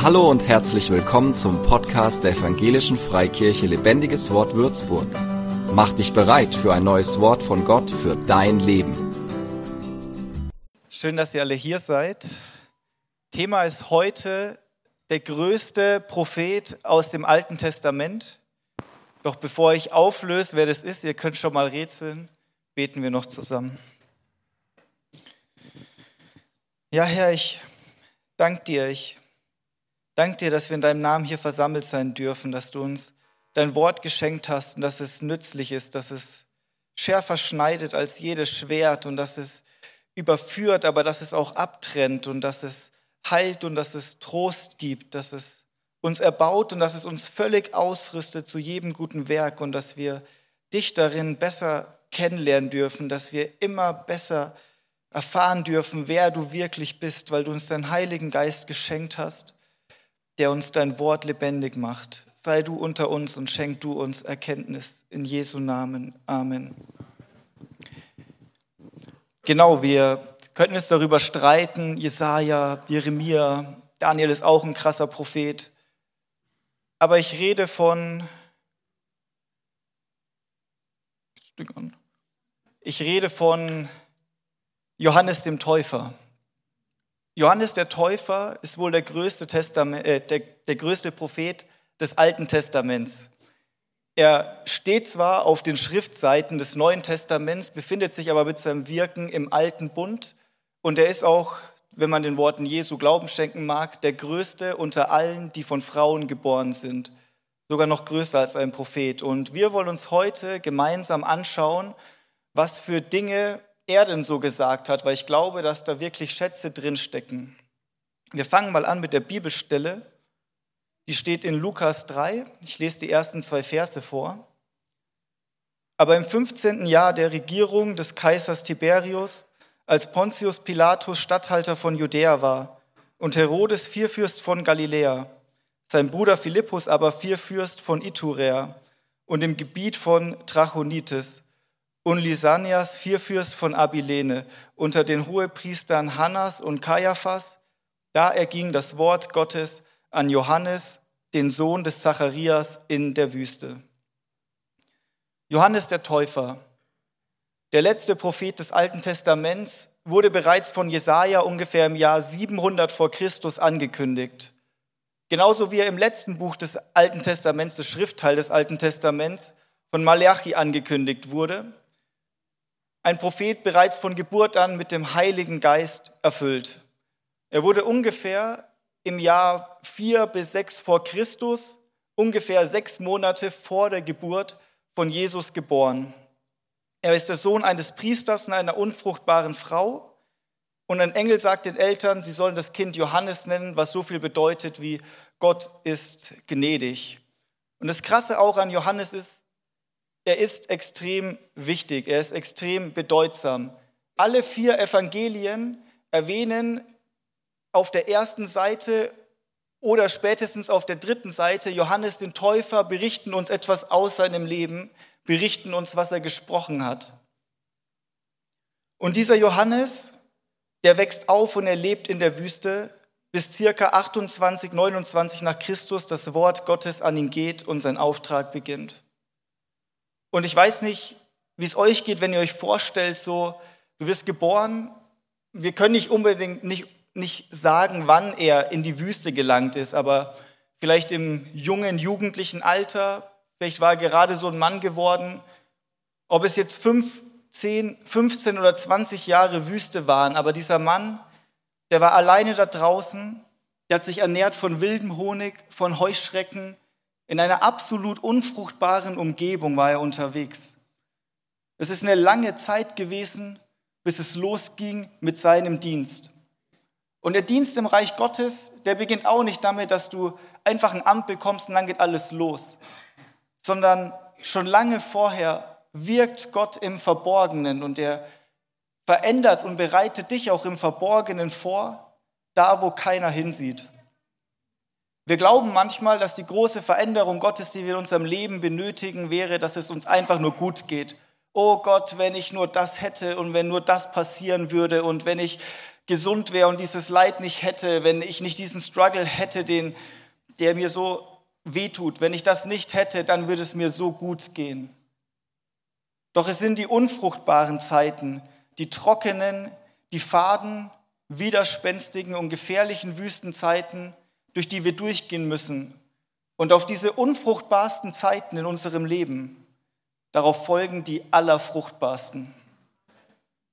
Hallo und herzlich willkommen zum Podcast der Evangelischen Freikirche Lebendiges Wort Würzburg. Mach dich bereit für ein neues Wort von Gott für dein Leben. Schön, dass ihr alle hier seid. Thema ist heute der größte Prophet aus dem Alten Testament. Doch bevor ich auflöse, wer das ist, ihr könnt schon mal rätseln, beten wir noch zusammen. Ja, Herr, ich danke dir. Ich danke dir, dass wir in deinem Namen hier versammelt sein dürfen, dass du uns dein Wort geschenkt hast und dass es nützlich ist, dass es schärfer schneidet als jedes Schwert und dass es überführt, aber dass es auch abtrennt und dass es heilt und dass es Trost gibt, dass es uns erbaut und dass es uns völlig ausrüstet zu jedem guten Werk und dass wir dich darin besser kennenlernen dürfen, dass wir immer besser erfahren dürfen, wer du wirklich bist, weil du uns deinen Heiligen Geist geschenkt hast, der uns dein Wort lebendig macht. Sei du unter uns und schenk du uns Erkenntnis. In Jesu Namen. Amen. Genau, wir könnten jetzt darüber streiten. Jesaja, Jeremia, Daniel ist auch ein krasser Prophet. Aber ich rede von. Ich rede von Johannes dem Täufer. Johannes der Täufer ist wohl der größte, Testament, äh, der, der größte Prophet des Alten Testaments. Er steht zwar auf den Schriftseiten des Neuen Testaments, befindet sich aber mit seinem Wirken im Alten Bund und er ist auch, wenn man den Worten Jesu Glauben schenken mag, der größte unter allen, die von Frauen geboren sind, sogar noch größer als ein Prophet. Und wir wollen uns heute gemeinsam anschauen, was für Dinge er denn so gesagt hat, weil ich glaube, dass da wirklich Schätze drinstecken. Wir fangen mal an mit der Bibelstelle. Die steht in Lukas 3. Ich lese die ersten zwei Verse vor. Aber im 15. Jahr der Regierung des Kaisers Tiberius, als Pontius Pilatus Statthalter von Judäa war und Herodes Vierfürst von Galiläa, sein Bruder Philippus aber Vierfürst von Iturea und im Gebiet von Trachonitis, und Lysanias, Vierfürst von Abilene, unter den Hohepriestern Hannas und Kaiaphas. Da erging das Wort Gottes an Johannes, den Sohn des Zacharias, in der Wüste. Johannes der Täufer, der letzte Prophet des Alten Testaments, wurde bereits von Jesaja ungefähr im Jahr 700 vor Christus angekündigt. Genauso wie er im letzten Buch des Alten Testaments, des Schriftteil des Alten Testaments, von Malachi angekündigt wurde ein Prophet bereits von Geburt an mit dem Heiligen Geist erfüllt. Er wurde ungefähr im Jahr 4 bis 6 vor Christus, ungefähr sechs Monate vor der Geburt von Jesus geboren. Er ist der Sohn eines Priesters und einer unfruchtbaren Frau. Und ein Engel sagt den Eltern, sie sollen das Kind Johannes nennen, was so viel bedeutet wie Gott ist gnädig. Und das Krasse auch an Johannes ist, er ist extrem wichtig, er ist extrem bedeutsam. Alle vier Evangelien erwähnen auf der ersten Seite oder spätestens auf der dritten Seite Johannes den Täufer, berichten uns etwas aus seinem Leben, berichten uns, was er gesprochen hat. Und dieser Johannes, der wächst auf und er lebt in der Wüste, bis circa 28, 29 nach Christus das Wort Gottes an ihn geht und sein Auftrag beginnt. Und ich weiß nicht, wie es euch geht, wenn ihr euch vorstellt, so, du wirst geboren, wir können nicht unbedingt nicht, nicht sagen, wann er in die Wüste gelangt ist, aber vielleicht im jungen, jugendlichen Alter, vielleicht war er gerade so ein Mann geworden, ob es jetzt fünf, zehn, 15 oder 20 Jahre Wüste waren, aber dieser Mann, der war alleine da draußen, der hat sich ernährt von wildem Honig, von Heuschrecken, in einer absolut unfruchtbaren Umgebung war er unterwegs. Es ist eine lange Zeit gewesen, bis es losging mit seinem Dienst. Und der Dienst im Reich Gottes, der beginnt auch nicht damit, dass du einfach ein Amt bekommst und dann geht alles los, sondern schon lange vorher wirkt Gott im Verborgenen und er verändert und bereitet dich auch im Verborgenen vor, da wo keiner hinsieht. Wir glauben manchmal, dass die große Veränderung Gottes, die wir in unserem Leben benötigen, wäre, dass es uns einfach nur gut geht. Oh Gott, wenn ich nur das hätte und wenn nur das passieren würde und wenn ich gesund wäre und dieses Leid nicht hätte, wenn ich nicht diesen Struggle hätte, den, der mir so wehtut, wenn ich das nicht hätte, dann würde es mir so gut gehen. Doch es sind die unfruchtbaren Zeiten, die trockenen, die faden, widerspenstigen und gefährlichen Wüstenzeiten, durch die wir durchgehen müssen. Und auf diese unfruchtbarsten Zeiten in unserem Leben, darauf folgen die allerfruchtbarsten.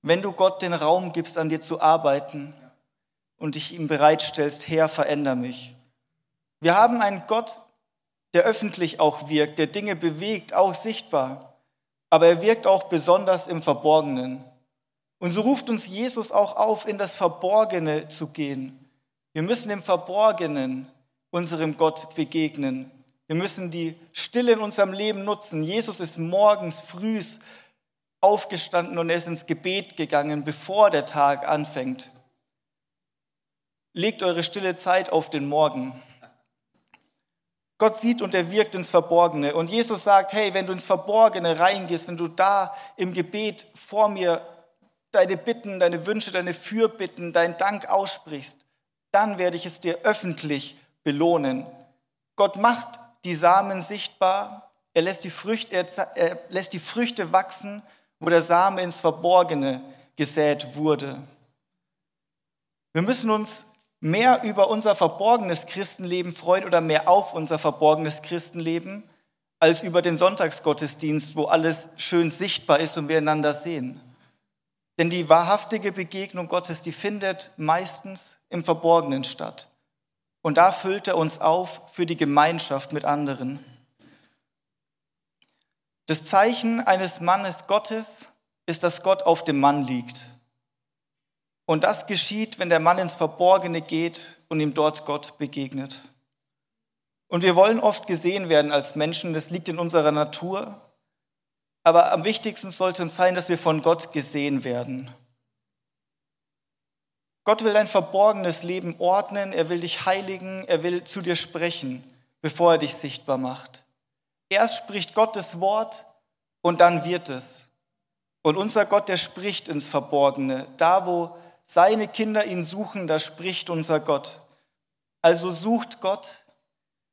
Wenn du Gott den Raum gibst, an dir zu arbeiten und dich ihm bereitstellst, Herr, veränder mich. Wir haben einen Gott, der öffentlich auch wirkt, der Dinge bewegt, auch sichtbar, aber er wirkt auch besonders im Verborgenen. Und so ruft uns Jesus auch auf, in das Verborgene zu gehen. Wir müssen im Verborgenen unserem Gott begegnen. Wir müssen die Stille in unserem Leben nutzen. Jesus ist morgens frühs aufgestanden und er ist ins Gebet gegangen, bevor der Tag anfängt. Legt eure stille Zeit auf den Morgen. Gott sieht und er wirkt ins Verborgene. Und Jesus sagt, hey, wenn du ins Verborgene reingehst, wenn du da im Gebet vor mir deine Bitten, deine Wünsche, deine Fürbitten, deinen Dank aussprichst, dann werde ich es dir öffentlich belohnen. Gott macht die Samen sichtbar, er lässt die Früchte, er lässt die Früchte wachsen wo der Same ins Verborgene gesät wurde. Wir müssen uns mehr über unser verborgenes Christenleben freuen oder mehr auf unser verborgenes Christenleben als über den Sonntagsgottesdienst, wo alles schön sichtbar ist und wir einander sehen. Denn die wahrhaftige Begegnung Gottes, die findet meistens im Verborgenen statt. Und da füllt er uns auf für die Gemeinschaft mit anderen. Das Zeichen eines Mannes Gottes ist, dass Gott auf dem Mann liegt. Und das geschieht, wenn der Mann ins Verborgene geht und ihm dort Gott begegnet. Und wir wollen oft gesehen werden als Menschen, das liegt in unserer Natur. Aber am wichtigsten sollte uns sein, dass wir von Gott gesehen werden. Gott will dein verborgenes Leben ordnen, er will dich heiligen, er will zu dir sprechen, bevor er dich sichtbar macht. Erst spricht Gott das Wort und dann wird es. Und unser Gott, der spricht ins Verborgene. Da, wo seine Kinder ihn suchen, da spricht unser Gott. Also sucht Gott,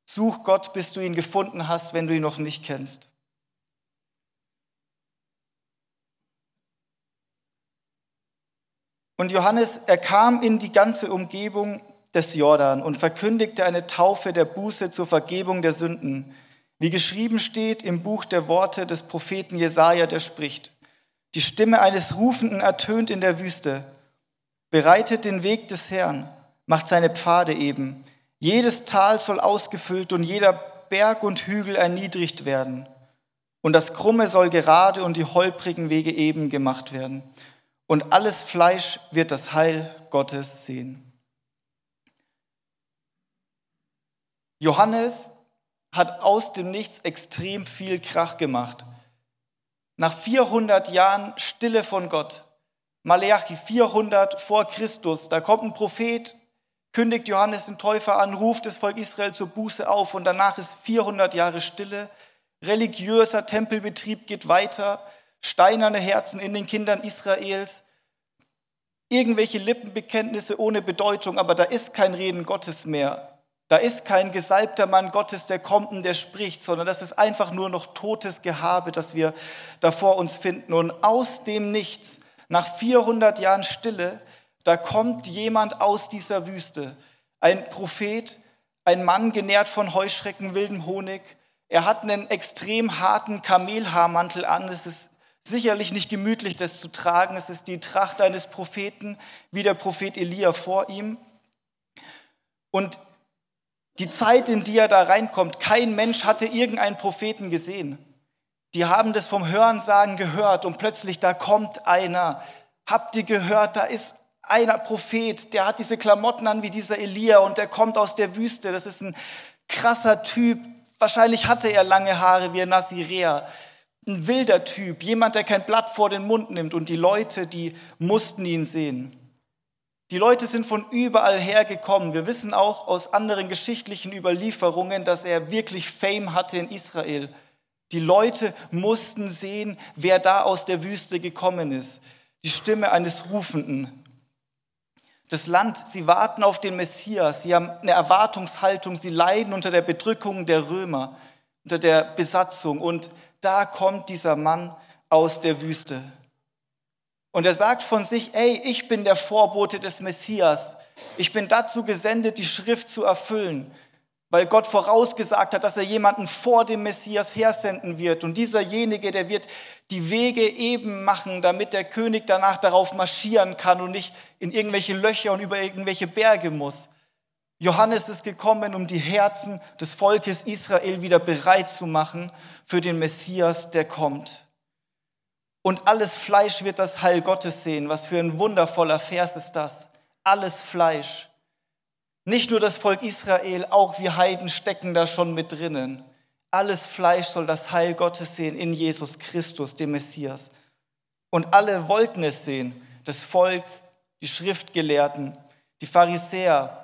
such Gott, bis du ihn gefunden hast, wenn du ihn noch nicht kennst. Und Johannes, er kam in die ganze Umgebung des Jordan und verkündigte eine Taufe der Buße zur Vergebung der Sünden. Wie geschrieben steht im Buch der Worte des Propheten Jesaja, der spricht: Die Stimme eines Rufenden ertönt in der Wüste. Bereitet den Weg des Herrn, macht seine Pfade eben. Jedes Tal soll ausgefüllt und jeder Berg und Hügel erniedrigt werden. Und das Krumme soll gerade und die holprigen Wege eben gemacht werden. Und alles Fleisch wird das Heil Gottes sehen. Johannes hat aus dem Nichts extrem viel Krach gemacht. Nach 400 Jahren Stille von Gott, Maleachi 400 vor Christus, da kommt ein Prophet, kündigt Johannes den Täufer an, ruft das Volk Israel zur Buße auf und danach ist 400 Jahre Stille. Religiöser Tempelbetrieb geht weiter, steinerne Herzen in den Kindern Israels, irgendwelche Lippenbekenntnisse ohne Bedeutung, aber da ist kein Reden Gottes mehr. Da ist kein gesalbter Mann Gottes, der kommt und der spricht, sondern das ist einfach nur noch totes Gehabe, das wir da vor uns finden. Und aus dem Nichts, nach 400 Jahren Stille, da kommt jemand aus dieser Wüste. Ein Prophet, ein Mann genährt von Heuschrecken, wildem Honig. Er hat einen extrem harten Kamelhaarmantel an. Es ist sicherlich nicht gemütlich, das zu tragen. Es ist die Tracht eines Propheten, wie der Prophet Elia vor ihm. Und die Zeit, in die er da reinkommt, kein Mensch hatte irgendeinen Propheten gesehen. Die haben das vom Hörensagen gehört und plötzlich da kommt einer. Habt ihr gehört, da ist einer Prophet, der hat diese Klamotten an wie dieser Elia und der kommt aus der Wüste. Das ist ein krasser Typ. Wahrscheinlich hatte er lange Haare wie ein Nazirea. Ein wilder Typ, jemand, der kein Blatt vor den Mund nimmt und die Leute, die mussten ihn sehen. Die Leute sind von überall her gekommen. Wir wissen auch aus anderen geschichtlichen Überlieferungen, dass er wirklich Fame hatte in Israel. Die Leute mussten sehen, wer da aus der Wüste gekommen ist. Die Stimme eines Rufenden. Das Land, sie warten auf den Messias, sie haben eine Erwartungshaltung, sie leiden unter der Bedrückung der Römer, unter der Besatzung. Und da kommt dieser Mann aus der Wüste. Und er sagt von sich, ey, ich bin der Vorbote des Messias. Ich bin dazu gesendet, die Schrift zu erfüllen, weil Gott vorausgesagt hat, dass er jemanden vor dem Messias hersenden wird. Und dieserjenige, der wird die Wege eben machen, damit der König danach darauf marschieren kann und nicht in irgendwelche Löcher und über irgendwelche Berge muss. Johannes ist gekommen, um die Herzen des Volkes Israel wieder bereit zu machen für den Messias, der kommt. Und alles Fleisch wird das Heil Gottes sehen. Was für ein wundervoller Vers ist das. Alles Fleisch. Nicht nur das Volk Israel, auch wir Heiden stecken da schon mit drinnen. Alles Fleisch soll das Heil Gottes sehen in Jesus Christus, dem Messias. Und alle wollten es sehen. Das Volk, die Schriftgelehrten, die Pharisäer.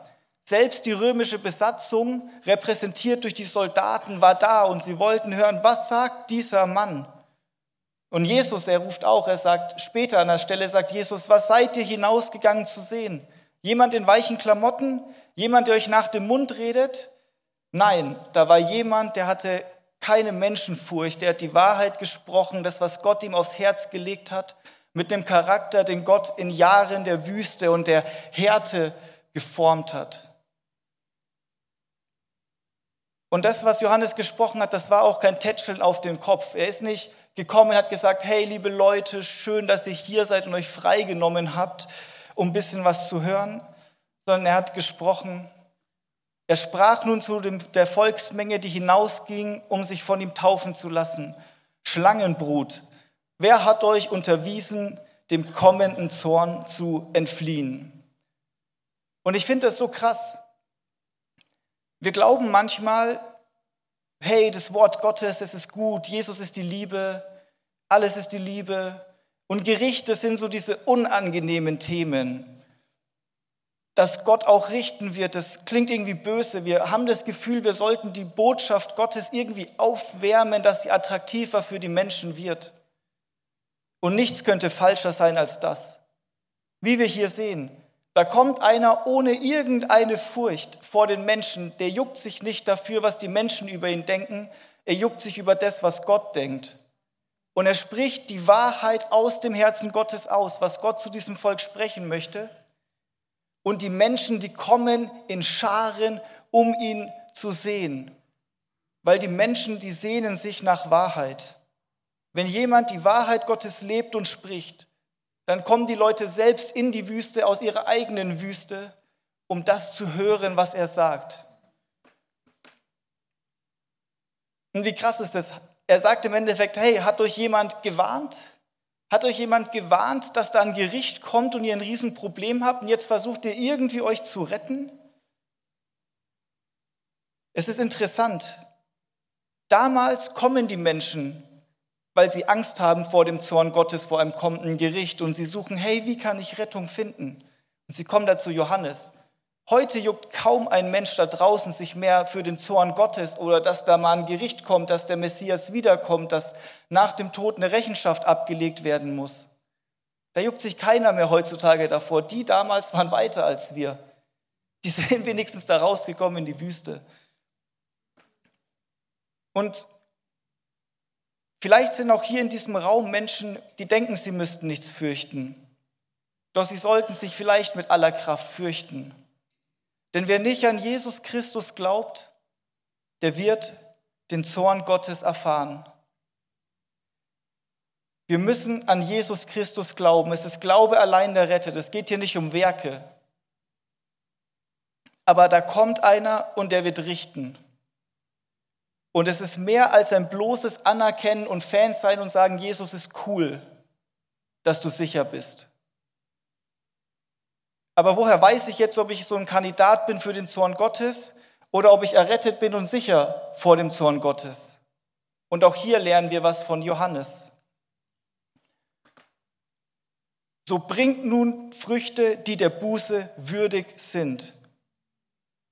Selbst die römische Besatzung, repräsentiert durch die Soldaten, war da und sie wollten hören, was sagt dieser Mann? Und Jesus, er ruft auch, er sagt später an der Stelle, sagt Jesus, was seid ihr hinausgegangen zu sehen? Jemand in weichen Klamotten? Jemand, der euch nach dem Mund redet? Nein, da war jemand, der hatte keine Menschenfurcht, der hat die Wahrheit gesprochen, das, was Gott ihm aufs Herz gelegt hat, mit dem Charakter, den Gott in Jahren der Wüste und der Härte geformt hat. Und das, was Johannes gesprochen hat, das war auch kein Tätscheln auf den Kopf. Er ist nicht gekommen und hat gesagt, hey liebe Leute, schön, dass ihr hier seid und euch freigenommen habt, um ein bisschen was zu hören, sondern er hat gesprochen. Er sprach nun zu der Volksmenge, die hinausging, um sich von ihm taufen zu lassen. Schlangenbrut, wer hat euch unterwiesen, dem kommenden Zorn zu entfliehen? Und ich finde das so krass. Wir glauben manchmal, hey, das Wort Gottes, es ist gut, Jesus ist die Liebe, alles ist die Liebe. Und Gerichte sind so diese unangenehmen Themen. Dass Gott auch richten wird, das klingt irgendwie böse. Wir haben das Gefühl, wir sollten die Botschaft Gottes irgendwie aufwärmen, dass sie attraktiver für die Menschen wird. Und nichts könnte falscher sein als das. Wie wir hier sehen, da kommt einer ohne irgendeine Furcht vor den Menschen, der juckt sich nicht dafür, was die Menschen über ihn denken, er juckt sich über das, was Gott denkt. Und er spricht die Wahrheit aus dem Herzen Gottes aus, was Gott zu diesem Volk sprechen möchte. Und die Menschen, die kommen in Scharen, um ihn zu sehen, weil die Menschen, die sehnen sich nach Wahrheit. Wenn jemand die Wahrheit Gottes lebt und spricht, dann kommen die Leute selbst in die Wüste, aus ihrer eigenen Wüste, um das zu hören, was er sagt. Und wie krass ist das? Er sagt im Endeffekt, hey, hat euch jemand gewarnt? Hat euch jemand gewarnt, dass da ein Gericht kommt und ihr ein Riesenproblem habt und jetzt versucht ihr irgendwie euch zu retten? Es ist interessant. Damals kommen die Menschen weil sie Angst haben vor dem Zorn Gottes, vor einem kommenden Gericht und sie suchen, hey, wie kann ich Rettung finden? Und sie kommen dazu Johannes. Heute juckt kaum ein Mensch da draußen sich mehr für den Zorn Gottes oder dass da mal ein Gericht kommt, dass der Messias wiederkommt, dass nach dem Tod eine Rechenschaft abgelegt werden muss. Da juckt sich keiner mehr heutzutage davor. Die damals waren weiter als wir. Die sind wenigstens da rausgekommen in die Wüste. Und Vielleicht sind auch hier in diesem Raum Menschen, die denken, sie müssten nichts fürchten. Doch sie sollten sich vielleicht mit aller Kraft fürchten. Denn wer nicht an Jesus Christus glaubt, der wird den Zorn Gottes erfahren. Wir müssen an Jesus Christus glauben. Es ist Glaube allein der rettet. Es geht hier nicht um Werke. Aber da kommt einer und der wird richten. Und es ist mehr als ein bloßes Anerkennen und Fans sein und sagen, Jesus ist cool, dass du sicher bist. Aber woher weiß ich jetzt, ob ich so ein Kandidat bin für den Zorn Gottes oder ob ich errettet bin und sicher vor dem Zorn Gottes? Und auch hier lernen wir was von Johannes. So bringt nun Früchte, die der Buße würdig sind.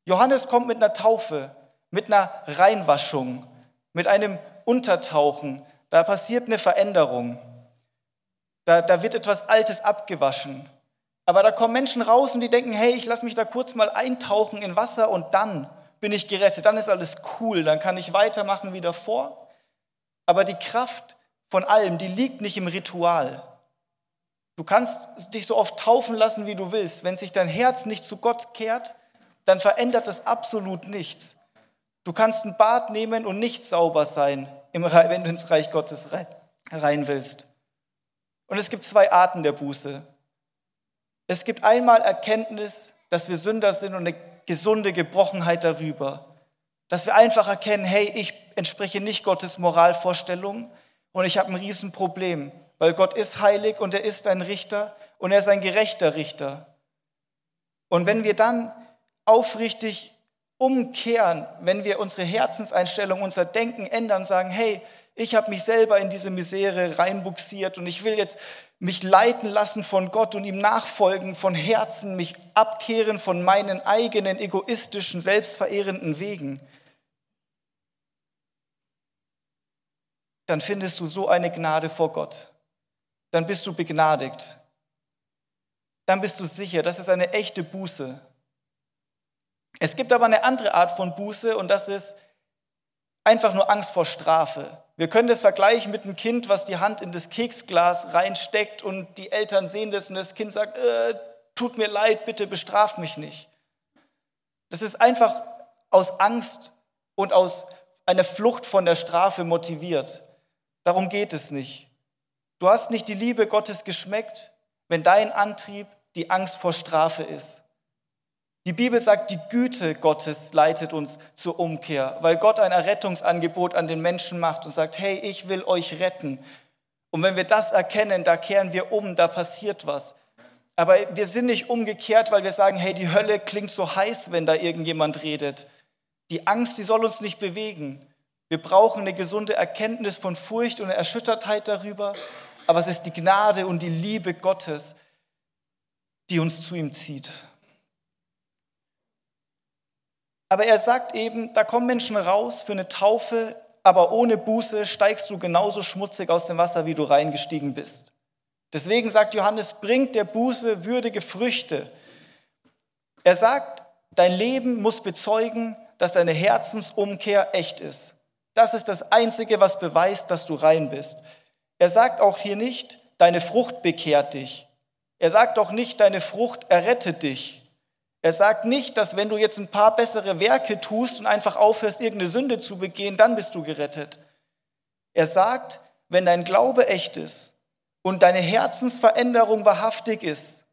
Johannes kommt mit einer Taufe, mit einer Reinwaschung, mit einem Untertauchen. Da passiert eine Veränderung. Da, da wird etwas Altes abgewaschen. Aber da kommen Menschen raus und die denken, hey, ich lasse mich da kurz mal eintauchen in Wasser und dann bin ich gerettet, dann ist alles cool, dann kann ich weitermachen wie davor. Aber die Kraft von allem, die liegt nicht im Ritual. Du kannst dich so oft taufen lassen, wie du willst. Wenn sich dein Herz nicht zu Gott kehrt, dann verändert das absolut nichts. Du kannst ein Bad nehmen und nicht sauber sein, wenn du ins Reich Gottes rein willst. Und es gibt zwei Arten der Buße. Es gibt einmal Erkenntnis, dass wir Sünder sind und eine gesunde Gebrochenheit darüber. Dass wir einfach erkennen, hey, ich entspreche nicht Gottes Moralvorstellung und ich habe ein Riesenproblem, weil Gott ist heilig und er ist ein Richter und er ist ein gerechter Richter. Und wenn wir dann aufrichtig umkehren, wenn wir unsere Herzenseinstellung, unser Denken ändern, sagen, hey, ich habe mich selber in diese Misere reinbuxiert und ich will jetzt mich leiten lassen von Gott und ihm nachfolgen von Herzen, mich abkehren von meinen eigenen egoistischen, selbstverehrenden Wegen. Dann findest du so eine Gnade vor Gott. Dann bist du begnadigt. Dann bist du sicher, das ist eine echte Buße. Es gibt aber eine andere Art von Buße und das ist einfach nur Angst vor Strafe. Wir können das vergleichen mit einem Kind, was die Hand in das Keksglas reinsteckt und die Eltern sehen das und das Kind sagt, äh, tut mir leid, bitte bestraf mich nicht. Das ist einfach aus Angst und aus einer Flucht von der Strafe motiviert. Darum geht es nicht. Du hast nicht die Liebe Gottes geschmeckt, wenn dein Antrieb die Angst vor Strafe ist. Die Bibel sagt, die Güte Gottes leitet uns zur Umkehr, weil Gott ein Errettungsangebot an den Menschen macht und sagt, hey, ich will euch retten. Und wenn wir das erkennen, da kehren wir um, da passiert was. Aber wir sind nicht umgekehrt, weil wir sagen, hey, die Hölle klingt so heiß, wenn da irgendjemand redet. Die Angst, die soll uns nicht bewegen. Wir brauchen eine gesunde Erkenntnis von Furcht und Erschüttertheit darüber. Aber es ist die Gnade und die Liebe Gottes, die uns zu ihm zieht. Aber er sagt eben, da kommen Menschen raus für eine Taufe, aber ohne Buße steigst du genauso schmutzig aus dem Wasser, wie du reingestiegen bist. Deswegen sagt Johannes, bringt der Buße würdige Früchte. Er sagt, dein Leben muss bezeugen, dass deine Herzensumkehr echt ist. Das ist das Einzige, was beweist, dass du rein bist. Er sagt auch hier nicht, deine Frucht bekehrt dich. Er sagt auch nicht, deine Frucht errettet dich. Er sagt nicht, dass wenn du jetzt ein paar bessere Werke tust und einfach aufhörst, irgendeine Sünde zu begehen, dann bist du gerettet. Er sagt, wenn dein Glaube echt ist und deine Herzensveränderung wahrhaftig ist,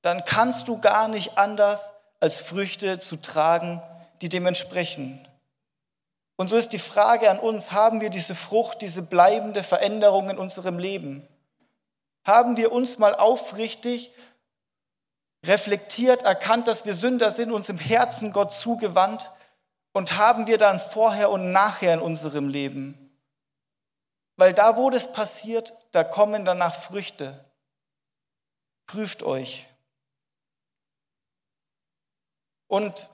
dann kannst du gar nicht anders, als Früchte zu tragen, die dem entsprechen. Und so ist die Frage an uns, haben wir diese Frucht, diese bleibende Veränderung in unserem Leben? Haben wir uns mal aufrichtig reflektiert, erkannt, dass wir Sünder sind, uns im Herzen Gott zugewandt und haben wir dann vorher und nachher in unserem Leben. Weil da, wo das passiert, da kommen danach Früchte. Prüft euch. Und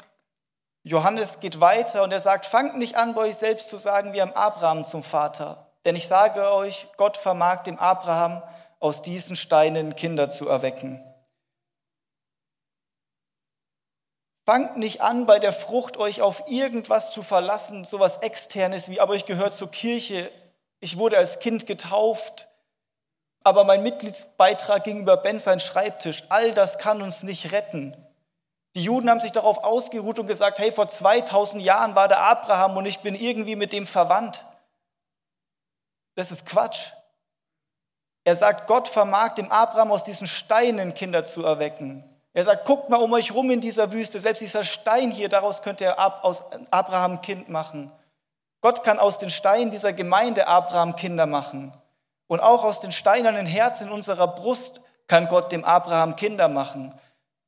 Johannes geht weiter und er sagt, fangt nicht an, bei euch selbst zu sagen, wir haben Abraham zum Vater. Denn ich sage euch, Gott vermag dem Abraham aus diesen Steinen Kinder zu erwecken. Fangt nicht an, bei der Frucht euch auf irgendwas zu verlassen, sowas externes wie, aber ich gehöre zur Kirche, ich wurde als Kind getauft, aber mein Mitgliedsbeitrag ging über Ben sein Schreibtisch. All das kann uns nicht retten. Die Juden haben sich darauf ausgeruht und gesagt, hey, vor 2000 Jahren war der Abraham und ich bin irgendwie mit dem verwandt. Das ist Quatsch. Er sagt, Gott vermag dem Abraham aus diesen Steinen Kinder zu erwecken. Er sagt, guckt mal um euch rum in dieser Wüste, selbst dieser Stein hier, daraus könnte er aus Abraham Kind machen. Gott kann aus den Steinen dieser Gemeinde Abraham Kinder machen. Und auch aus den steinernen Herzen in unserer Brust kann Gott dem Abraham Kinder machen.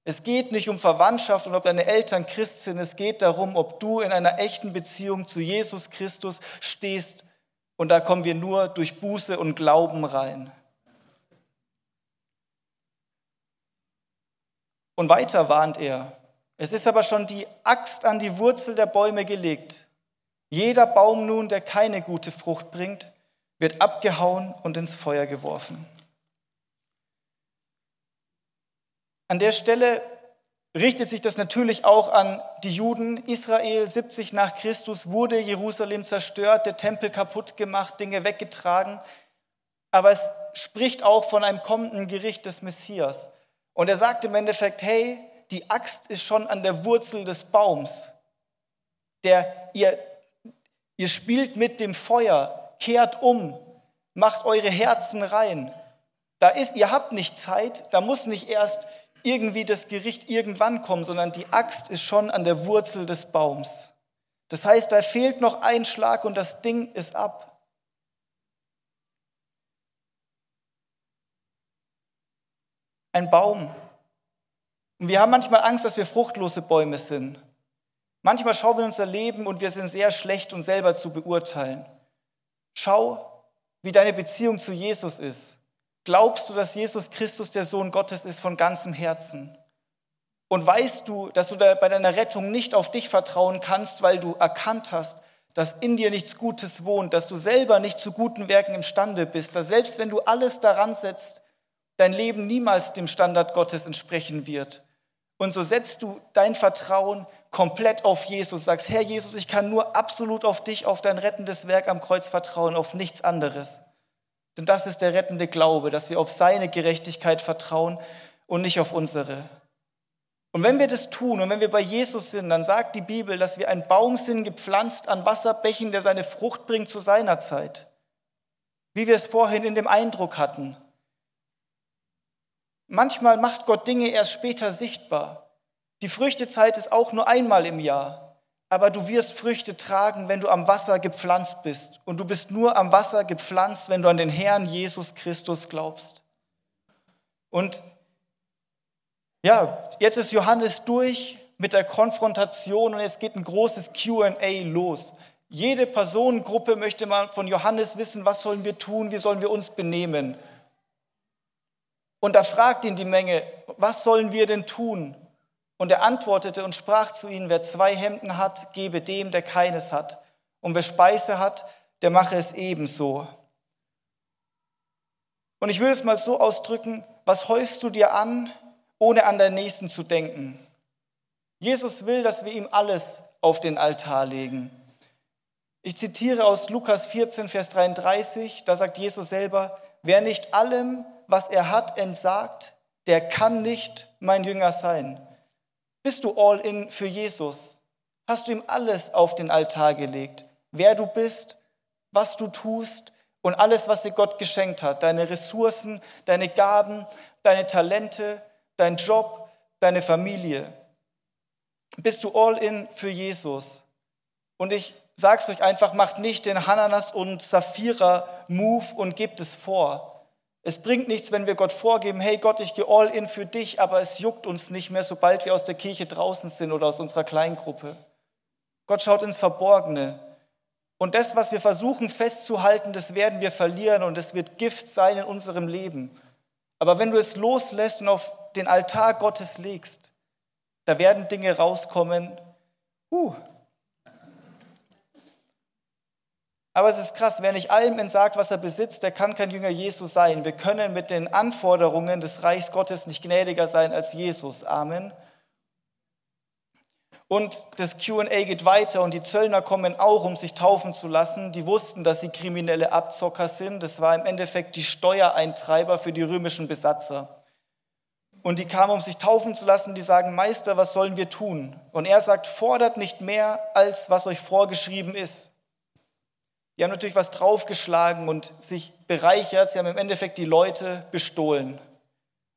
Es geht nicht um Verwandtschaft und ob deine Eltern Christ sind, es geht darum, ob du in einer echten Beziehung zu Jesus Christus stehst. Und da kommen wir nur durch Buße und Glauben rein. Und weiter warnt er. Es ist aber schon die Axt an die Wurzel der Bäume gelegt. Jeder Baum nun, der keine gute Frucht bringt, wird abgehauen und ins Feuer geworfen. An der Stelle richtet sich das natürlich auch an die Juden. Israel 70 nach Christus wurde Jerusalem zerstört, der Tempel kaputt gemacht, Dinge weggetragen. Aber es spricht auch von einem kommenden Gericht des Messias. Und er sagt im Endeffekt, hey, die Axt ist schon an der Wurzel des Baums. Der, ihr, ihr spielt mit dem Feuer, kehrt um, macht eure Herzen rein. Da ist, ihr habt nicht Zeit, da muss nicht erst irgendwie das Gericht irgendwann kommen, sondern die Axt ist schon an der Wurzel des Baums. Das heißt, da fehlt noch ein Schlag und das Ding ist ab. Ein Baum. Und wir haben manchmal Angst, dass wir fruchtlose Bäume sind. Manchmal schauen wir unser Leben und wir sind sehr schlecht, uns selber zu beurteilen. Schau, wie deine Beziehung zu Jesus ist. Glaubst du, dass Jesus Christus der Sohn Gottes ist von ganzem Herzen? Und weißt du, dass du bei deiner Rettung nicht auf dich vertrauen kannst, weil du erkannt hast, dass in dir nichts Gutes wohnt, dass du selber nicht zu guten Werken imstande bist, dass selbst wenn du alles daran setzt, dein Leben niemals dem Standard Gottes entsprechen wird. Und so setzt du dein Vertrauen komplett auf Jesus, sagst, Herr Jesus, ich kann nur absolut auf dich, auf dein rettendes Werk am Kreuz vertrauen, auf nichts anderes. Denn das ist der rettende Glaube, dass wir auf seine Gerechtigkeit vertrauen und nicht auf unsere. Und wenn wir das tun und wenn wir bei Jesus sind, dann sagt die Bibel, dass wir ein Baum sind, gepflanzt an Wasserbächen, der seine Frucht bringt zu seiner Zeit. Wie wir es vorhin in dem Eindruck hatten. Manchmal macht Gott Dinge erst später sichtbar. Die Früchtezeit ist auch nur einmal im Jahr aber du wirst Früchte tragen, wenn du am Wasser gepflanzt bist. Und du bist nur am Wasser gepflanzt, wenn du an den Herrn Jesus Christus glaubst. Und ja, jetzt ist Johannes durch mit der Konfrontation und jetzt geht ein großes QA los. Jede Personengruppe möchte mal von Johannes wissen, was sollen wir tun, wie sollen wir uns benehmen. Und da fragt ihn die Menge, was sollen wir denn tun? Und er antwortete und sprach zu ihnen, wer zwei Hemden hat, gebe dem, der keines hat. Und wer Speise hat, der mache es ebenso. Und ich würde es mal so ausdrücken, was häufst du dir an, ohne an deinen Nächsten zu denken? Jesus will, dass wir ihm alles auf den Altar legen. Ich zitiere aus Lukas 14, Vers 33, da sagt Jesus selber, wer nicht allem, was er hat, entsagt, der kann nicht mein Jünger sein. Bist du all in für Jesus? Hast du ihm alles auf den Altar gelegt? Wer du bist, was du tust und alles, was dir Gott geschenkt hat, deine Ressourcen, deine Gaben, deine Talente, dein Job, deine Familie. Bist du all in für Jesus? Und ich sage es euch einfach, macht nicht den Hananas und Sapphira Move und gebt es vor. Es bringt nichts, wenn wir Gott vorgeben, hey Gott, ich gehe all in für dich, aber es juckt uns nicht mehr, sobald wir aus der Kirche draußen sind oder aus unserer Kleingruppe. Gott schaut ins Verborgene. Und das, was wir versuchen festzuhalten, das werden wir verlieren und es wird Gift sein in unserem Leben. Aber wenn du es loslässt und auf den Altar Gottes legst, da werden Dinge rauskommen. Uh, Aber es ist krass, wer nicht allem entsagt, was er besitzt, der kann kein Jünger Jesus sein. Wir können mit den Anforderungen des Reichs Gottes nicht gnädiger sein als Jesus. Amen. Und das QA geht weiter und die Zöllner kommen auch, um sich taufen zu lassen. Die wussten, dass sie kriminelle Abzocker sind. Das war im Endeffekt die Steuereintreiber für die römischen Besatzer. Und die kamen, um sich taufen zu lassen. Die sagen, Meister, was sollen wir tun? Und er sagt, fordert nicht mehr, als was euch vorgeschrieben ist. Die haben natürlich was draufgeschlagen und sich bereichert. Sie haben im Endeffekt die Leute bestohlen.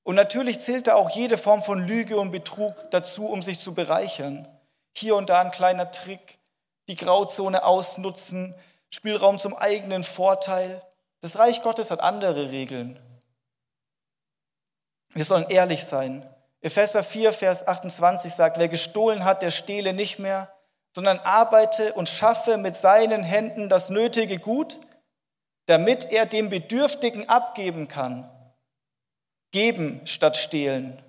Und natürlich zählt da auch jede Form von Lüge und Betrug dazu, um sich zu bereichern. Hier und da ein kleiner Trick, die Grauzone ausnutzen, Spielraum zum eigenen Vorteil. Das Reich Gottes hat andere Regeln. Wir sollen ehrlich sein. Epheser 4, Vers 28 sagt, wer gestohlen hat, der stehle nicht mehr, sondern arbeite und schaffe mit seinen Händen das nötige Gut, damit er dem Bedürftigen abgeben kann. Geben statt stehlen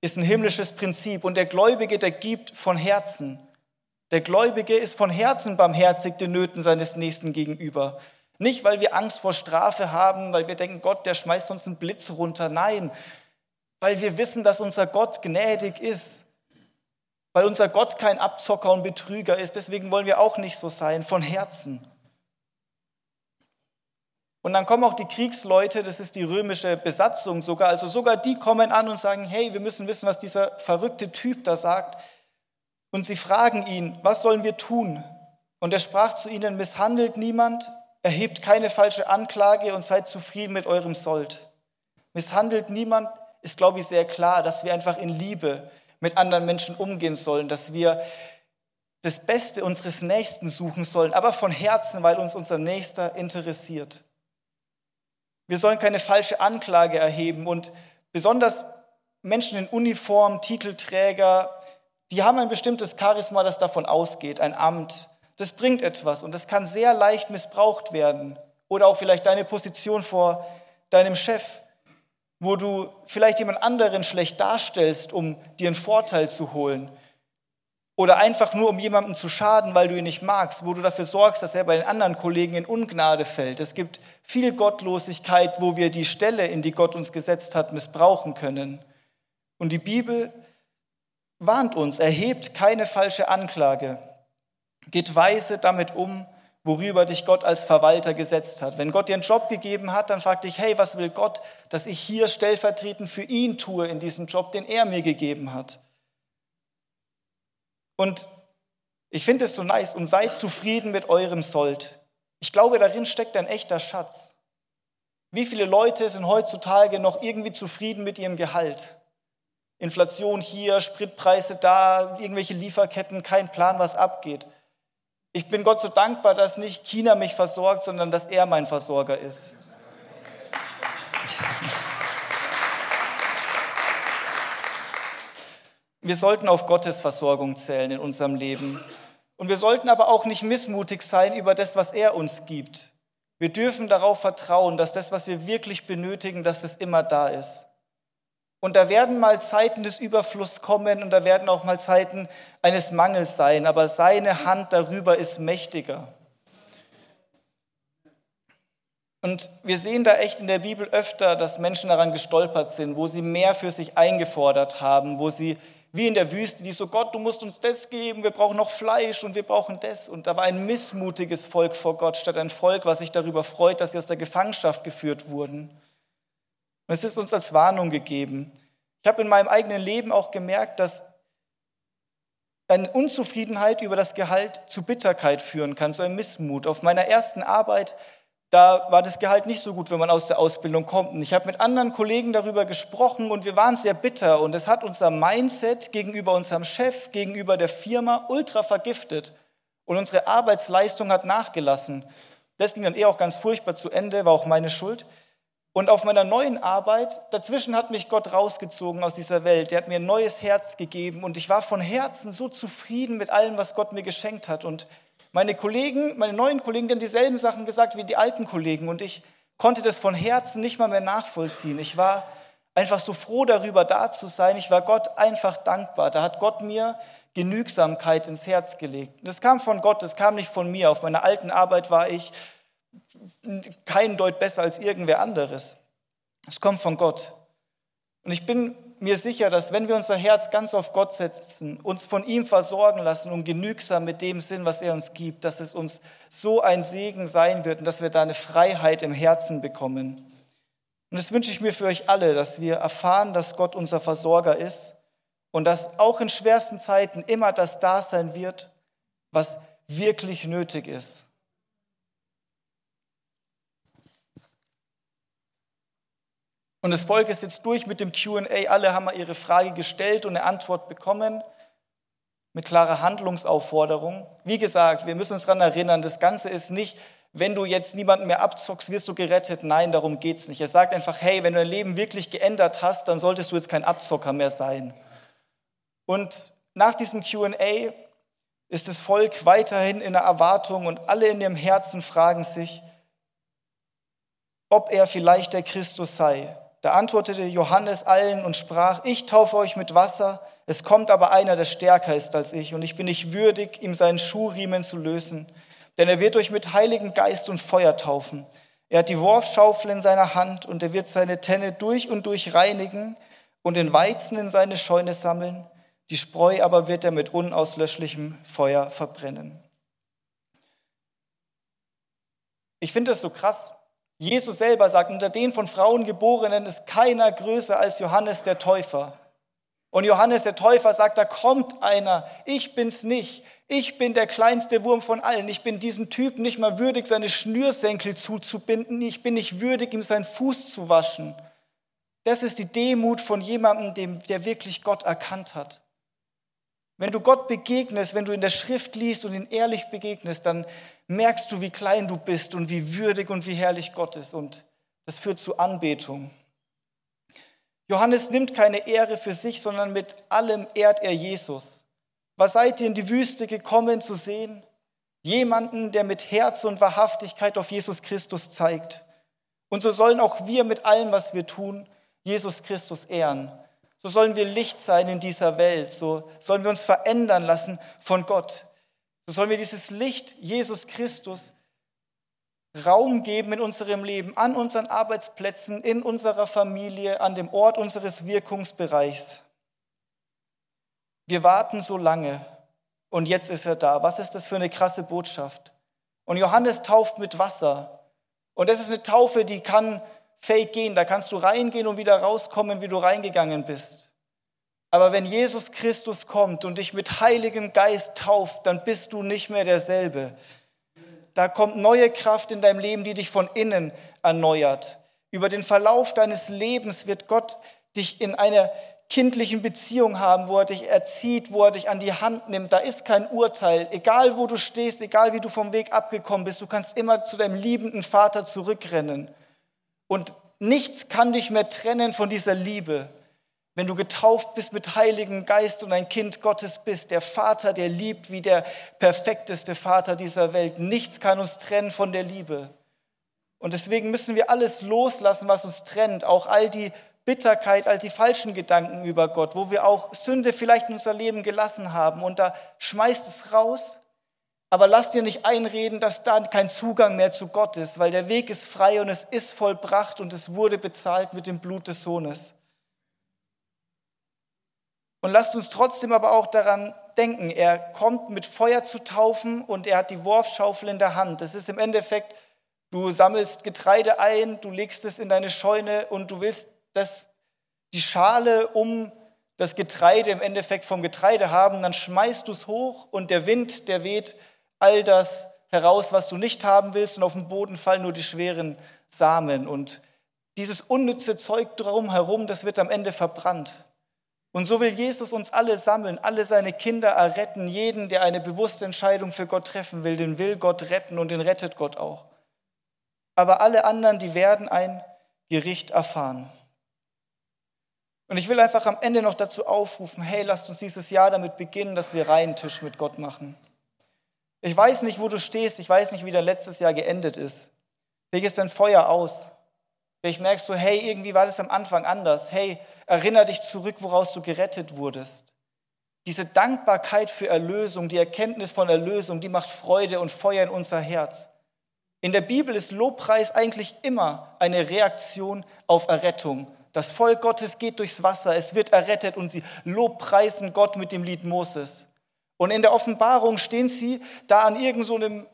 ist ein himmlisches Prinzip und der Gläubige, der gibt von Herzen. Der Gläubige ist von Herzen barmherzig den Nöten seines Nächsten gegenüber. Nicht, weil wir Angst vor Strafe haben, weil wir denken, Gott, der schmeißt uns einen Blitz runter. Nein, weil wir wissen, dass unser Gott gnädig ist, weil unser Gott kein Abzocker und Betrüger ist. Deswegen wollen wir auch nicht so sein, von Herzen. Und dann kommen auch die Kriegsleute, das ist die römische Besatzung sogar, also sogar die kommen an und sagen, hey, wir müssen wissen, was dieser verrückte Typ da sagt. Und sie fragen ihn, was sollen wir tun? Und er sprach zu ihnen, misshandelt niemand, erhebt keine falsche Anklage und seid zufrieden mit eurem Sold. Misshandelt niemand ist, glaube ich, sehr klar, dass wir einfach in Liebe mit anderen Menschen umgehen sollen, dass wir das Beste unseres Nächsten suchen sollen, aber von Herzen, weil uns unser Nächster interessiert. Wir sollen keine falsche Anklage erheben und besonders Menschen in Uniform, Titelträger, die haben ein bestimmtes Charisma, das davon ausgeht, ein Amt. Das bringt etwas und das kann sehr leicht missbraucht werden. Oder auch vielleicht deine Position vor deinem Chef, wo du vielleicht jemand anderen schlecht darstellst, um dir einen Vorteil zu holen. Oder einfach nur, um jemandem zu schaden, weil du ihn nicht magst, wo du dafür sorgst, dass er bei den anderen Kollegen in Ungnade fällt. Es gibt viel Gottlosigkeit, wo wir die Stelle, in die Gott uns gesetzt hat, missbrauchen können. Und die Bibel warnt uns, erhebt keine falsche Anklage, geht weise damit um, worüber dich Gott als Verwalter gesetzt hat. Wenn Gott dir einen Job gegeben hat, dann frag dich, hey, was will Gott, dass ich hier stellvertretend für ihn tue in diesem Job, den er mir gegeben hat. Und ich finde es so nice und seid zufrieden mit eurem Sold. Ich glaube, darin steckt ein echter Schatz. Wie viele Leute sind heutzutage noch irgendwie zufrieden mit ihrem Gehalt? Inflation hier, Spritpreise da, irgendwelche Lieferketten, kein Plan, was abgeht. Ich bin Gott so dankbar, dass nicht China mich versorgt, sondern dass er mein Versorger ist. Wir sollten auf Gottes Versorgung zählen in unserem Leben. Und wir sollten aber auch nicht missmutig sein über das, was er uns gibt. Wir dürfen darauf vertrauen, dass das, was wir wirklich benötigen, dass es immer da ist. Und da werden mal Zeiten des Überflusses kommen und da werden auch mal Zeiten eines Mangels sein, aber seine Hand darüber ist mächtiger. Und wir sehen da echt in der Bibel öfter, dass Menschen daran gestolpert sind, wo sie mehr für sich eingefordert haben, wo sie wie in der Wüste, die so, Gott, du musst uns das geben, wir brauchen noch Fleisch und wir brauchen das. Und da war ein missmutiges Volk vor Gott, statt ein Volk, was sich darüber freut, dass sie aus der Gefangenschaft geführt wurden. Und es ist uns als Warnung gegeben. Ich habe in meinem eigenen Leben auch gemerkt, dass eine Unzufriedenheit über das Gehalt zu Bitterkeit führen kann, so ein Missmut. Auf meiner ersten Arbeit, da war das Gehalt nicht so gut, wenn man aus der Ausbildung kommt. Und ich habe mit anderen Kollegen darüber gesprochen und wir waren sehr bitter und es hat unser Mindset gegenüber unserem Chef, gegenüber der Firma ultra vergiftet und unsere Arbeitsleistung hat nachgelassen. Das ging dann eher auch ganz furchtbar zu Ende, war auch meine Schuld. Und auf meiner neuen Arbeit, dazwischen hat mich Gott rausgezogen aus dieser Welt. Er hat mir ein neues Herz gegeben und ich war von Herzen so zufrieden mit allem, was Gott mir geschenkt hat. Und meine Kollegen, meine neuen Kollegen, die haben dieselben Sachen gesagt wie die alten Kollegen und ich konnte das von Herzen nicht mal mehr nachvollziehen. Ich war einfach so froh darüber, da zu sein. Ich war Gott einfach dankbar. Da hat Gott mir Genügsamkeit ins Herz gelegt. Das kam von Gott, das kam nicht von mir. Auf meiner alten Arbeit war ich kein Deut besser als irgendwer anderes. Es kommt von Gott. Und ich bin mir sicher, dass wenn wir unser Herz ganz auf Gott setzen, uns von ihm versorgen lassen und genügsam mit dem Sinn, was er uns gibt, dass es uns so ein Segen sein wird und dass wir da eine Freiheit im Herzen bekommen. Und das wünsche ich mir für euch alle, dass wir erfahren, dass Gott unser Versorger ist und dass auch in schwersten Zeiten immer das da sein wird, was wirklich nötig ist. Und das Volk ist jetzt durch mit dem QA. Alle haben mal ihre Frage gestellt und eine Antwort bekommen mit klarer Handlungsaufforderung. Wie gesagt, wir müssen uns daran erinnern, das Ganze ist nicht, wenn du jetzt niemanden mehr abzockst, wirst du gerettet. Nein, darum geht es nicht. Er sagt einfach, hey, wenn du dein Leben wirklich geändert hast, dann solltest du jetzt kein Abzocker mehr sein. Und nach diesem QA ist das Volk weiterhin in der Erwartung und alle in ihrem Herzen fragen sich, ob er vielleicht der Christus sei. Da antwortete Johannes allen und sprach, ich taufe euch mit Wasser, es kommt aber einer, der stärker ist als ich, und ich bin nicht würdig, ihm seinen Schuhriemen zu lösen, denn er wird euch mit Heiligen Geist und Feuer taufen. Er hat die Worfschaufel in seiner Hand und er wird seine Tenne durch und durch reinigen und den Weizen in seine Scheune sammeln, die Spreu aber wird er mit unauslöschlichem Feuer verbrennen. Ich finde das so krass. Jesus selber sagt, unter den von Frauen geborenen ist keiner größer als Johannes der Täufer. Und Johannes der Täufer sagt, da kommt einer, ich bin's nicht. Ich bin der kleinste Wurm von allen. Ich bin diesem Typ nicht mal würdig, seine Schnürsenkel zuzubinden. Ich bin nicht würdig, ihm seinen Fuß zu waschen. Das ist die Demut von jemandem, der wirklich Gott erkannt hat. Wenn du Gott begegnest, wenn du in der Schrift liest und ihn ehrlich begegnest, dann merkst du, wie klein du bist und wie würdig und wie herrlich Gott ist. Und das führt zu Anbetung. Johannes nimmt keine Ehre für sich, sondern mit allem ehrt er Jesus. Was seid ihr in die Wüste gekommen zu sehen? Jemanden, der mit Herz und Wahrhaftigkeit auf Jesus Christus zeigt. Und so sollen auch wir mit allem, was wir tun, Jesus Christus ehren. So sollen wir Licht sein in dieser Welt. So sollen wir uns verändern lassen von Gott. So sollen wir dieses Licht, Jesus Christus, Raum geben in unserem Leben, an unseren Arbeitsplätzen, in unserer Familie, an dem Ort unseres Wirkungsbereichs. Wir warten so lange und jetzt ist er da. Was ist das für eine krasse Botschaft? Und Johannes tauft mit Wasser. Und das ist eine Taufe, die kann fake gehen. Da kannst du reingehen und wieder rauskommen, wie du reingegangen bist. Aber wenn Jesus Christus kommt und dich mit heiligem Geist tauft, dann bist du nicht mehr derselbe. Da kommt neue Kraft in deinem Leben, die dich von innen erneuert. Über den Verlauf deines Lebens wird Gott dich in einer kindlichen Beziehung haben, wo er dich erzieht, wo er dich an die Hand nimmt. Da ist kein Urteil. Egal wo du stehst, egal wie du vom Weg abgekommen bist, du kannst immer zu deinem liebenden Vater zurückrennen. Und nichts kann dich mehr trennen von dieser Liebe. Wenn du getauft bist mit Heiligem Geist und ein Kind Gottes bist, der Vater, der liebt wie der perfekteste Vater dieser Welt. Nichts kann uns trennen von der Liebe. Und deswegen müssen wir alles loslassen, was uns trennt, auch all die Bitterkeit, all die falschen Gedanken über Gott, wo wir auch Sünde vielleicht in unser Leben gelassen haben. Und da schmeißt es raus aber lass dir nicht einreden, dass da kein Zugang mehr zu Gott ist, weil der Weg ist frei und es ist vollbracht und es wurde bezahlt mit dem Blut des Sohnes. Und lasst uns trotzdem aber auch daran denken, er kommt mit Feuer zu taufen und er hat die Worfschaufel in der Hand. Das ist im Endeffekt, du sammelst Getreide ein, du legst es in deine Scheune und du willst dass die Schale um das Getreide im Endeffekt vom Getreide haben, dann schmeißt du es hoch und der Wind, der weht all das heraus, was du nicht haben willst, und auf den Boden fallen nur die schweren Samen. Und dieses unnütze Zeug drumherum, das wird am Ende verbrannt. Und so will Jesus uns alle sammeln, alle seine Kinder erretten. Jeden, der eine bewusste Entscheidung für Gott treffen will, den will Gott retten und den rettet Gott auch. Aber alle anderen, die werden ein Gericht erfahren. Und ich will einfach am Ende noch dazu aufrufen, hey, lasst uns dieses Jahr damit beginnen, dass wir reinen Tisch mit Gott machen. Ich weiß nicht, wo du stehst. Ich weiß nicht, wie dein letztes Jahr geendet ist. Vielleicht ist dein Feuer aus. Vielleicht merkst du, hey, irgendwie war das am Anfang anders. Hey, erinnere dich zurück, woraus du gerettet wurdest. Diese Dankbarkeit für Erlösung, die Erkenntnis von Erlösung, die macht Freude und Feuer in unser Herz. In der Bibel ist Lobpreis eigentlich immer eine Reaktion auf Errettung. Das Volk Gottes geht durchs Wasser, es wird errettet und sie lobpreisen Gott mit dem Lied Moses. Und in der Offenbarung stehen sie da an irgendeinem so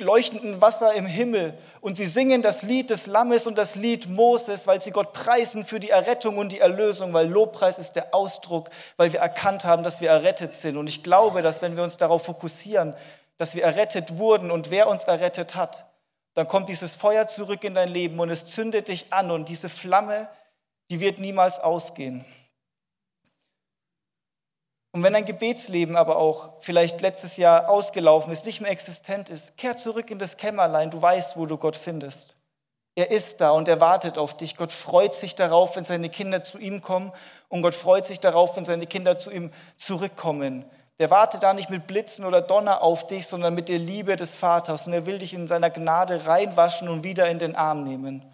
leuchtenden Wasser im Himmel und sie singen das Lied des Lammes und das Lied Moses, weil sie Gott preisen für die Errettung und die Erlösung, weil Lobpreis ist der Ausdruck, weil wir erkannt haben, dass wir errettet sind. Und ich glaube, dass wenn wir uns darauf fokussieren, dass wir errettet wurden und wer uns errettet hat, dann kommt dieses Feuer zurück in dein Leben und es zündet dich an und diese Flamme, die wird niemals ausgehen. Und wenn dein Gebetsleben aber auch vielleicht letztes Jahr ausgelaufen ist, nicht mehr existent ist, kehr zurück in das Kämmerlein, du weißt, wo du Gott findest. Er ist da und er wartet auf dich. Gott freut sich darauf, wenn seine Kinder zu ihm kommen und Gott freut sich darauf, wenn seine Kinder zu ihm zurückkommen. Der wartet da nicht mit Blitzen oder Donner auf dich, sondern mit der Liebe des Vaters und er will dich in seiner Gnade reinwaschen und wieder in den Arm nehmen.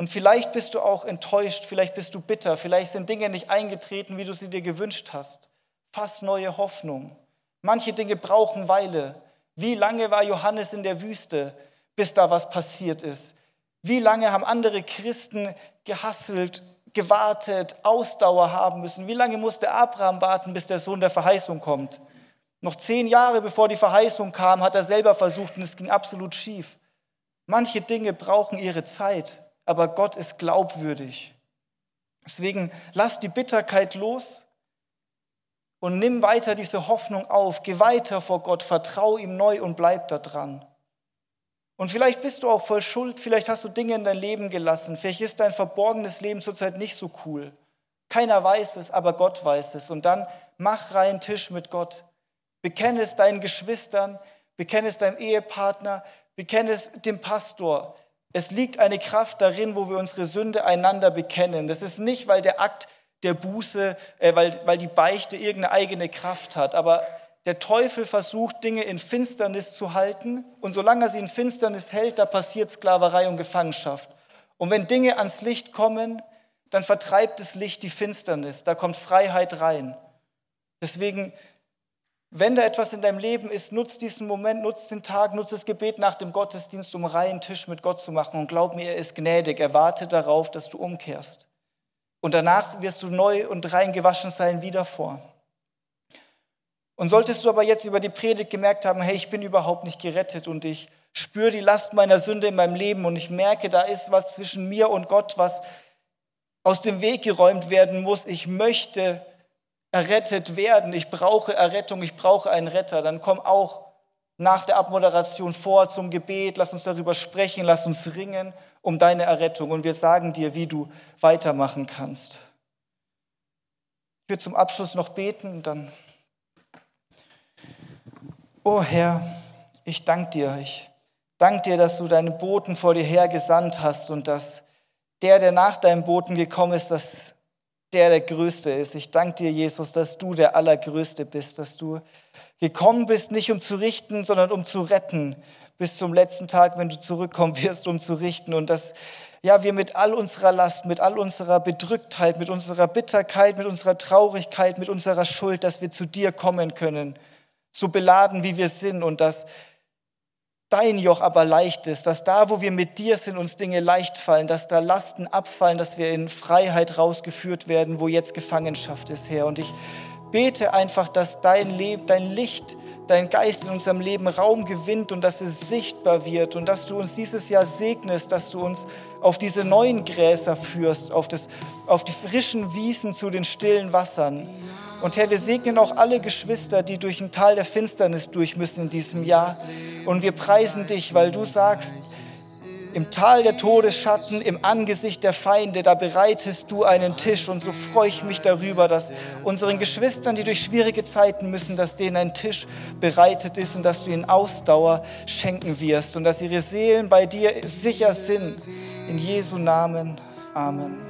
Und vielleicht bist du auch enttäuscht, vielleicht bist du bitter, vielleicht sind Dinge nicht eingetreten, wie du sie dir gewünscht hast. Fass neue Hoffnung. Manche Dinge brauchen Weile. Wie lange war Johannes in der Wüste, bis da was passiert ist? Wie lange haben andere Christen gehasselt, gewartet, Ausdauer haben müssen. Wie lange musste Abraham warten, bis der Sohn der Verheißung kommt? Noch zehn Jahre bevor die Verheißung kam, hat er selber versucht und es ging absolut schief. Manche Dinge brauchen ihre Zeit, aber Gott ist glaubwürdig. Deswegen lass die Bitterkeit los und nimm weiter diese Hoffnung auf. Geh weiter vor Gott, vertrau ihm neu und bleib da dran. Und vielleicht bist du auch voll Schuld, vielleicht hast du Dinge in dein Leben gelassen, vielleicht ist dein verborgenes Leben zurzeit nicht so cool. Keiner weiß es, aber Gott weiß es. Und dann mach reinen Tisch mit Gott. Bekenne es deinen Geschwistern, bekenne es deinem Ehepartner, bekenne es dem Pastor. Es liegt eine Kraft darin, wo wir unsere Sünde einander bekennen. Das ist nicht, weil der Akt der Buße, äh, weil, weil die Beichte irgendeine eigene Kraft hat, aber der Teufel versucht, Dinge in Finsternis zu halten und solange er sie in Finsternis hält, da passiert Sklaverei und Gefangenschaft. Und wenn Dinge ans Licht kommen, dann vertreibt das Licht die Finsternis, da kommt Freiheit rein. Deswegen, wenn da etwas in deinem Leben ist, nutz diesen Moment, nutz den Tag, nutz das Gebet nach dem Gottesdienst, um reinen Tisch mit Gott zu machen. Und glaub mir, er ist gnädig, er wartet darauf, dass du umkehrst. Und danach wirst du neu und rein gewaschen sein wie davor. Und solltest du aber jetzt über die Predigt gemerkt haben, hey, ich bin überhaupt nicht gerettet und ich spüre die Last meiner Sünde in meinem Leben und ich merke, da ist was zwischen mir und Gott, was aus dem Weg geräumt werden muss. Ich möchte errettet werden. Ich brauche Errettung. Ich brauche einen Retter. Dann komm auch nach der Abmoderation vor zum Gebet. Lass uns darüber sprechen. Lass uns ringen um deine Errettung. Und wir sagen dir, wie du weitermachen kannst. Ich will zum Abschluss noch beten dann Oh Herr, ich danke dir. Ich danke dir, dass du deinen Boten vor dir hergesandt hast und dass der, der nach deinem Boten gekommen ist, dass der der Größte ist. Ich danke dir, Jesus, dass du der Allergrößte bist, dass du gekommen bist, nicht um zu richten, sondern um zu retten, bis zum letzten Tag, wenn du zurückkommen wirst, um zu richten. Und dass ja, wir mit all unserer Last, mit all unserer Bedrücktheit, mit unserer Bitterkeit, mit unserer Traurigkeit, mit unserer Schuld, dass wir zu dir kommen können so beladen, wie wir sind und dass dein Joch aber leicht ist, dass da, wo wir mit dir sind, uns Dinge leicht fallen, dass da Lasten abfallen, dass wir in Freiheit rausgeführt werden, wo jetzt Gefangenschaft ist, Herr. Und ich bete einfach, dass dein Leben, dein Licht, dein Geist in unserem Leben Raum gewinnt und dass es sichtbar wird und dass du uns dieses Jahr segnest, dass du uns auf diese neuen Gräser führst, auf, das, auf die frischen Wiesen zu den stillen Wassern. Und Herr, wir segnen auch alle Geschwister, die durch ein Tal der Finsternis durch müssen in diesem Jahr. Und wir preisen dich, weil du sagst, im Tal der Todesschatten, im Angesicht der Feinde, da bereitest du einen Tisch. Und so freue ich mich darüber, dass unseren Geschwistern, die durch schwierige Zeiten müssen, dass denen ein Tisch bereitet ist und dass du ihnen Ausdauer schenken wirst und dass ihre Seelen bei dir sicher sind. In Jesu Namen. Amen.